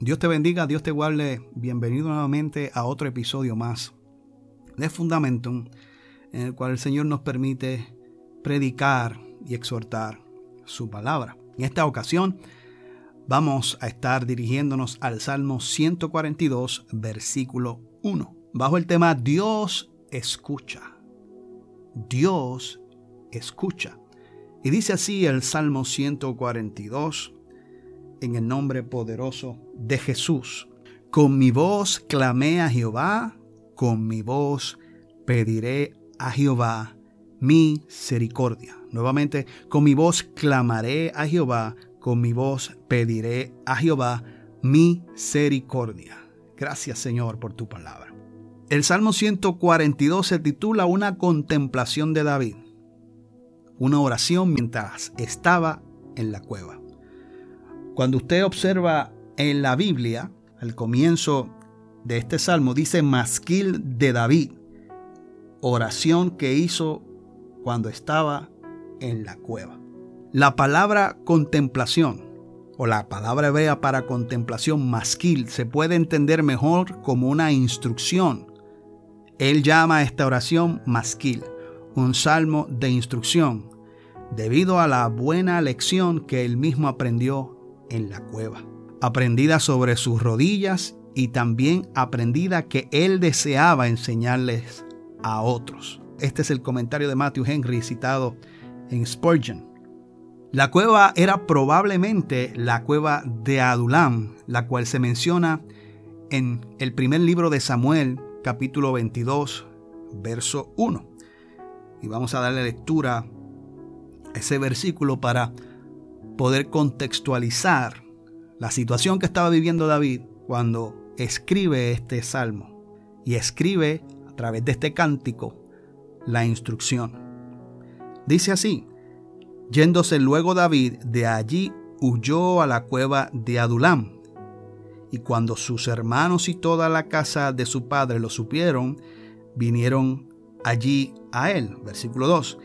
Dios te bendiga, Dios te guarde. Bienvenido nuevamente a otro episodio más de Fundamentum, en el cual el Señor nos permite predicar y exhortar su palabra. En esta ocasión vamos a estar dirigiéndonos al Salmo 142, versículo 1, bajo el tema Dios escucha. Dios escucha. Y dice así el Salmo 142, en el nombre poderoso de Jesús. Con mi voz clamé a Jehová, con mi voz pediré a Jehová misericordia. Nuevamente, con mi voz clamaré a Jehová, con mi voz pediré a Jehová misericordia. Gracias Señor por tu palabra. El Salmo 142 se titula Una contemplación de David, una oración mientras estaba en la cueva. Cuando usted observa en la Biblia, al comienzo de este salmo, dice masquil de David, oración que hizo cuando estaba en la cueva. La palabra contemplación o la palabra hebrea para contemplación masquil se puede entender mejor como una instrucción. Él llama a esta oración masquil, un salmo de instrucción, debido a la buena lección que él mismo aprendió en la cueva, aprendida sobre sus rodillas y también aprendida que él deseaba enseñarles a otros. Este es el comentario de Matthew Henry citado en Spurgeon. La cueva era probablemente la cueva de Adulam, la cual se menciona en el primer libro de Samuel, capítulo 22, verso 1. Y vamos a darle lectura a ese versículo para poder contextualizar la situación que estaba viviendo David cuando escribe este salmo y escribe a través de este cántico la instrucción. Dice así, yéndose luego David de allí huyó a la cueva de Adulam. Y cuando sus hermanos y toda la casa de su padre lo supieron, vinieron allí a él. Versículo 2.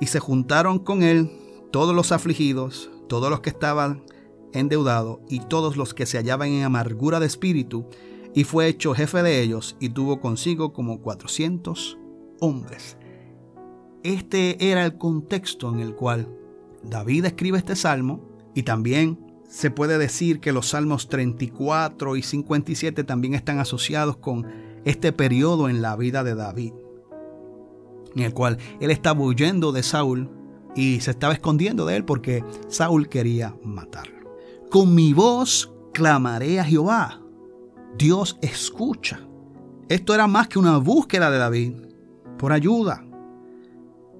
Y se juntaron con él todos los afligidos, todos los que estaban endeudados y todos los que se hallaban en amargura de espíritu, y fue hecho jefe de ellos y tuvo consigo como 400 hombres. Este era el contexto en el cual David escribe este salmo y también se puede decir que los salmos 34 y 57 también están asociados con este periodo en la vida de David, en el cual él estaba huyendo de Saúl y se estaba escondiendo de él porque Saúl quería matarlo. Con mi voz clamaré a Jehová. Dios escucha. Esto era más que una búsqueda de David por ayuda.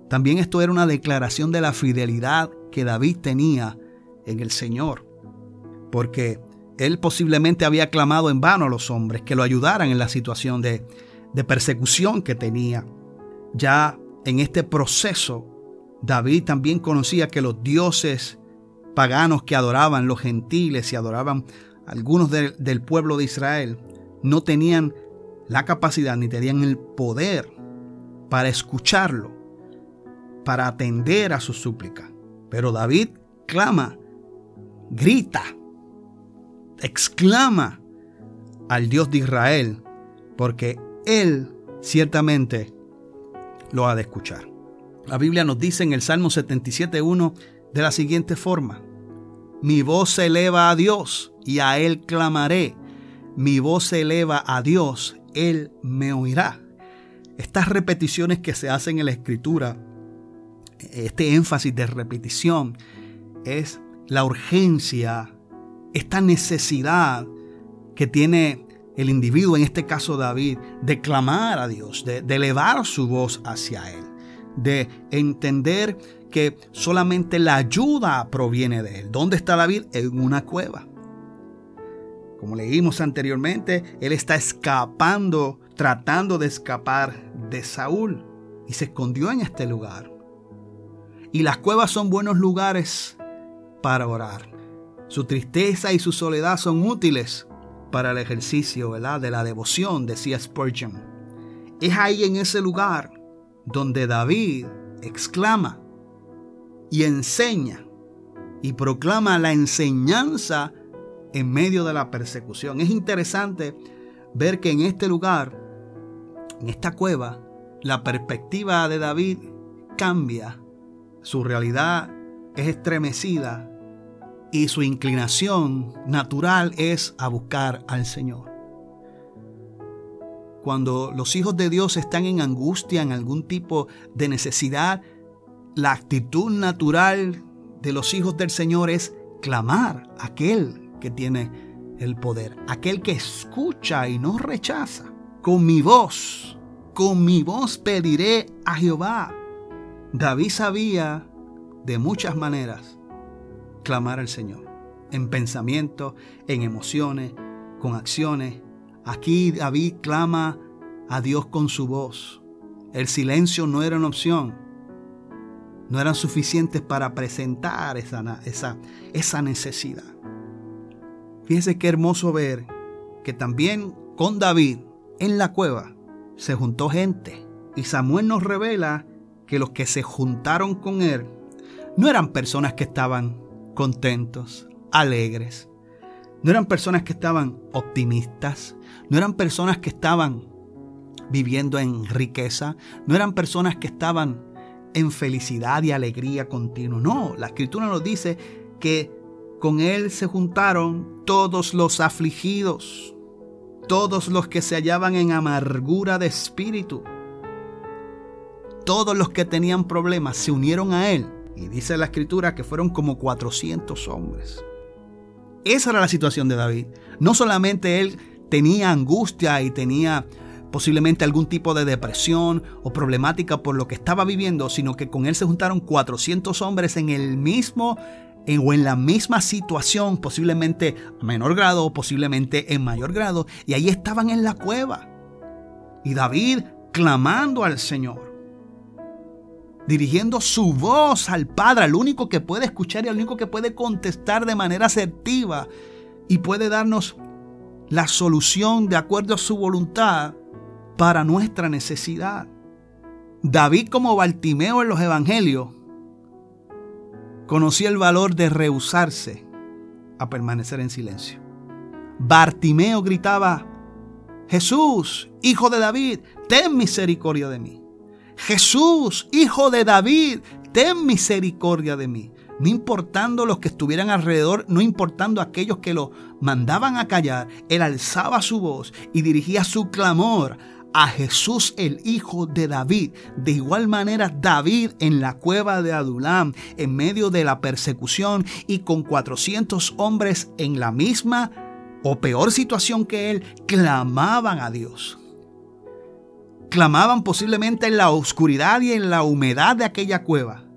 También esto era una declaración de la fidelidad que David tenía en el Señor, porque él posiblemente había clamado en vano a los hombres que lo ayudaran en la situación de, de persecución que tenía. Ya en este proceso, David también conocía que los dioses paganos que adoraban los gentiles y adoraban algunos del pueblo de Israel no tenían la capacidad ni tenían el poder para escucharlo para atender a su súplica. Pero David clama, grita, exclama al Dios de Israel, porque Él ciertamente lo ha de escuchar. La Biblia nos dice en el Salmo 77.1 de la siguiente forma, mi voz se eleva a Dios y a Él clamaré, mi voz se eleva a Dios, Él me oirá. Estas repeticiones que se hacen en la escritura este énfasis de repetición es la urgencia, esta necesidad que tiene el individuo, en este caso David, de clamar a Dios, de, elevar su voz hacia Él, de entender que solamente la ayuda proviene de Él. ¿Dónde está David? En una cueva. Como leímos anteriormente, Él está escapando, tratando de escapar de Saúl y se escondió en este lugar. Y las cuevas son buenos lugares para orar. Su tristeza y su soledad son útiles para el ejercicio de la devoción, decía Spurgeon. Es ahí en ese lugar donde David exclama y enseña y proclama la enseñanza en medio de la persecución. Es interesante ver que en este lugar, en esta cueva, la perspectiva de David cambia, su realidad es estremecida y su inclinación natural es a buscar al Señor. Cuando los hijos de Dios están en angustia, en algún tipo de necesidad, la actitud natural de los hijos del Señor es clamar a aquel que tiene el poder, aquel que escucha y no rechaza. Con mi voz, con mi voz pediré a Jehová. David sabía de muchas maneras clamar al Señor, en pensamiento, en emociones, con acciones. Aquí David clama a Dios con su voz. El silencio no era una opción. No eran suficientes para presentar esa, necesidad. Fíjese qué hermoso ver que también con David en la cueva se juntó gente. Y Samuel nos revela que los que se juntaron con él no eran personas que estaban contentos, alegres. No eran personas que estaban optimistas. No eran personas que estaban viviendo en riqueza. No eran personas que estaban en felicidad y alegría continua. No, la escritura nos dice que con él se juntaron todos los afligidos, todos los que se hallaban en amargura de espíritu, todos los que tenían problemas se unieron a él. Y dice la escritura que fueron como 400 hombres. Esa era la situación de David. No solamente él tenía angustia y tenía posiblemente algún tipo de depresión o problemática por lo que estaba viviendo, sino que con él se juntaron 400 hombres en el mismo o en la misma situación, posiblemente a menor grado o posiblemente en mayor grado, y ahí estaban en la cueva. Y David clamando al Señor, dirigiendo su voz al Padre, al único que puede escuchar y al único que puede contestar de manera asertiva y puede darnos la solución de acuerdo a su voluntad para nuestra necesidad. David como Bartimeo en los evangelios conocía el valor de rehusarse a permanecer en silencio. Bartimeo gritaba, Jesús, hijo de David, ten misericordia de mí. Jesús, hijo de David, ten misericordia de mí. No importando los que estuvieran alrededor, no importando aquellos que lo mandaban a callar, él alzaba su voz y dirigía su clamor a Jesús el hijo de David. De igual manera David en la cueva de Adulam, en medio de la persecución y con 400 hombres en la misma o peor situación que él, clamaban a Dios. Clamaban posiblemente en la oscuridad y en la humedad de aquella cueva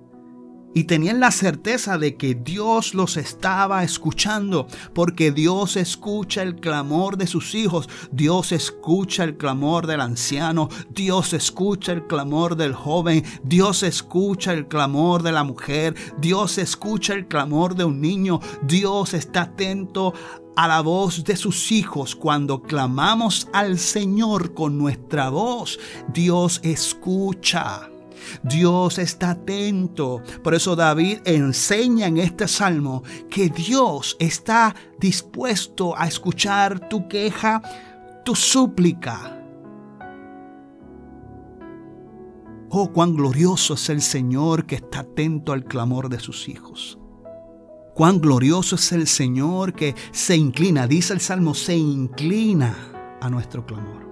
y tenían la certeza de que Dios los estaba escuchando, porque Dios escucha el clamor de sus hijos, Dios escucha el clamor del anciano, Dios escucha el clamor del joven, Dios escucha el clamor de la mujer, Dios escucha el clamor de un niño, Dios está atento a la voz de sus hijos cuando clamamos al Señor con nuestra voz. Dios escucha. Dios está atento. Por eso David enseña en este salmo que Dios está dispuesto a escuchar tu queja, tu súplica. Oh, cuán glorioso es el Señor que está atento al clamor de sus hijos. Cuán glorioso es el Señor que se inclina, dice el Salmo, se inclina a nuestro clamor.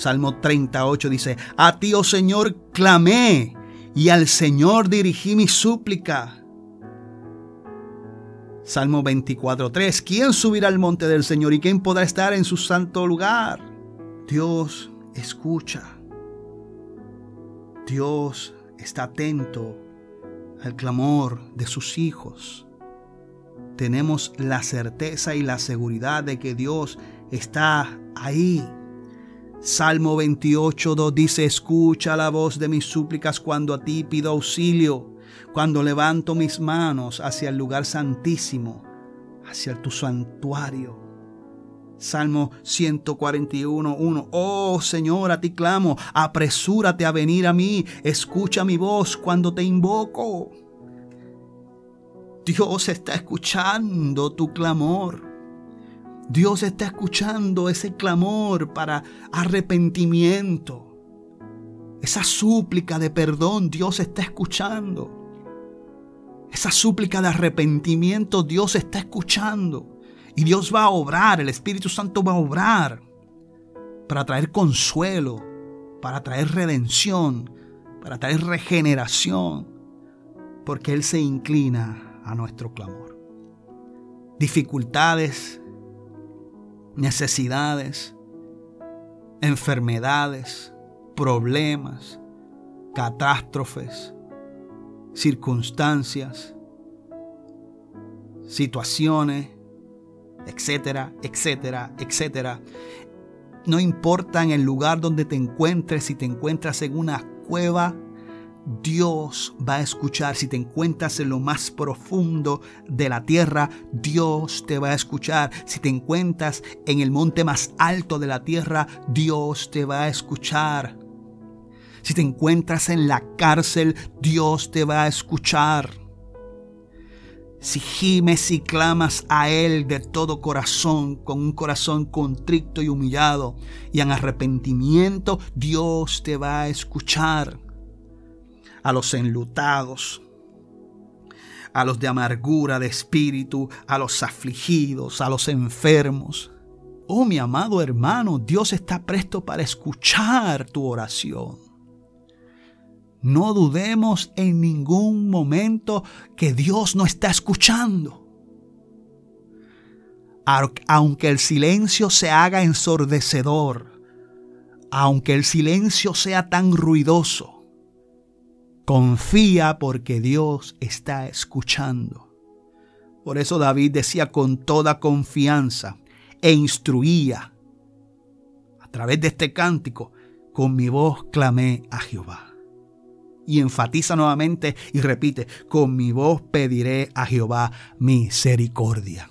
Salmo 38 dice, a ti, oh Señor, clamé y al Señor dirigí mi súplica. Salmo 24.3, ¿quién subirá al monte del Señor y quién podrá estar en su santo lugar? Dios escucha. Dios está atento al clamor de sus hijos. Tenemos la certeza y la seguridad de que Dios está ahí Salmo 28, 2 dice, escucha la voz de mis súplicas cuando a ti pido auxilio, cuando levanto mis manos hacia el lugar santísimo, hacia tu santuario. Salmo 141, 1. Oh Señor, a ti clamo, apresúrate a venir a mí, escucha mi voz cuando te invoco. Dios está escuchando tu clamor. Dios está escuchando ese clamor para arrepentimiento. Esa súplica de perdón Dios está escuchando. Esa súplica de arrepentimiento Dios está escuchando. Y Dios va a obrar, el Espíritu Santo va a obrar para traer consuelo, para traer redención, para traer regeneración, porque Él se inclina a nuestro clamor. Dificultades, necesidades, enfermedades, problemas, catástrofes, circunstancias, situaciones, etcétera, etcétera, etcétera. No importa en el lugar donde te encuentres, si te encuentras en una cueva, Dios va a escuchar. Si te encuentras en lo más profundo de la tierra, Dios te va a escuchar. Si te encuentras en el monte más alto de la tierra, Dios te va a escuchar. Si te encuentras en la cárcel, Dios te va a escuchar. Si gimes y clamas a Él de todo corazón, con un corazón contrito y humillado y en arrepentimiento, Dios te va a escuchar. A los enlutados, a los de amargura de espíritu, a los afligidos, a los enfermos. Oh mi amado hermano, Dios está presto para escuchar tu oración. No dudemos en ningún momento que Dios no está escuchando. Aunque el silencio se haga ensordecedor, aunque el silencio sea tan ruidoso, confía porque Dios está escuchando. Por eso David decía con toda confianza e instruía a través de este cántico, con mi voz clamé a Jehová y enfatiza nuevamente y repite, con mi voz pediré a Jehová misericordia.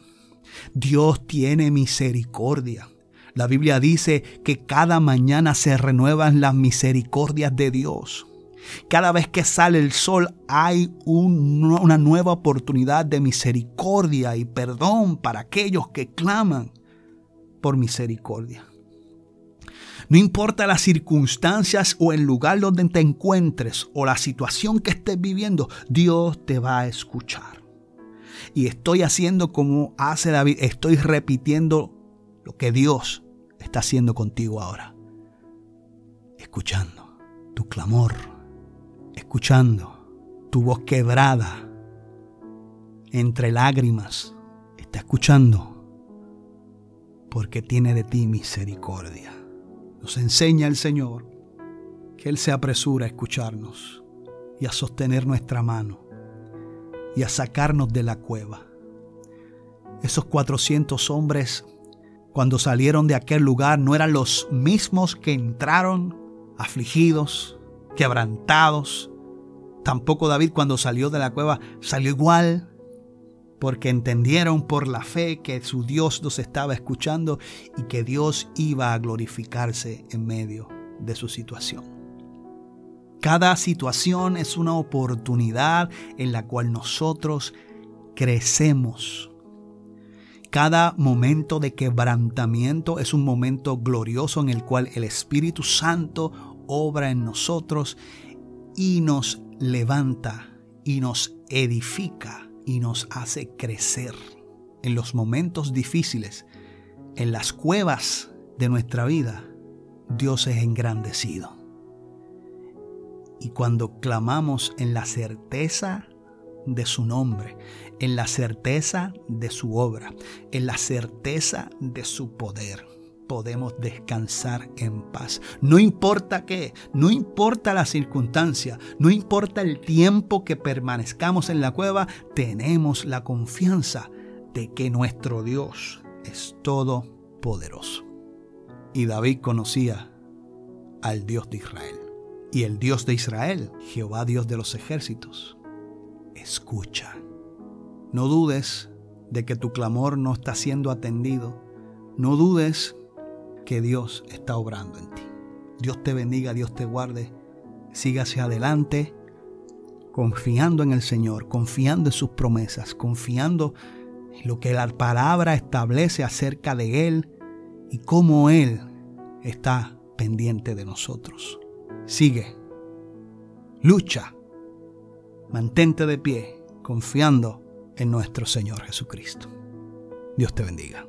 Dios tiene misericordia. La Biblia dice que cada mañana se renuevan las misericordias de Dios. Cada vez que sale el sol hay una nueva oportunidad de misericordia y perdón para aquellos que claman por misericordia. No importa las circunstancias o el lugar donde te encuentres o la situación que estés viviendo, Dios te va a escuchar. Y estoy haciendo como hace David, estoy repitiendo lo que Dios está haciendo contigo ahora. Escuchando tu clamor, escuchando tu voz quebrada entre lágrimas, está escuchando porque tiene de ti misericordia. Nos enseña el Señor que Él se apresura a escucharnos y a sostener nuestra mano y a sacarnos de la cueva. Esos 400 hombres, cuando salieron de aquel lugar, no eran los mismos que entraron afligidos, quebrantados. Tampoco David cuando salió de la cueva salió igual, porque entendieron por la fe que su Dios los estaba escuchando y que Dios iba a glorificarse en medio de su situación. Cada situación es una oportunidad en la cual nosotros crecemos. Cada momento de quebrantamiento es un momento glorioso en el cual el Espíritu Santo obra en nosotros y nos levanta y nos edifica y nos hace crecer en los momentos difíciles, en las cuevas de nuestra vida. Dios es engrandecido. Y cuando clamamos en la certeza de su nombre, en la certeza de su obra, en la certeza de su poder, podemos descansar en paz. No importa qué, no importa la circunstancia, no importa el tiempo que permanezcamos en la cueva, tenemos la confianza de que nuestro Dios es todopoderoso. Y David conocía al Dios de Israel. Y el Dios de Israel, Jehová Dios de los ejércitos, escucha. No dudes de que tu clamor no está siendo atendido. No dudes que Dios está obrando en ti. Dios te bendiga, Dios te guarde. Siga hacia adelante confiando en el Señor, confiando en sus promesas, confiando en lo que la palabra establece acerca de Él y cómo Él está pendiente de nosotros. Sigue, lucha, mantente de pie, confiando en nuestro Señor Jesucristo. Dios te bendiga.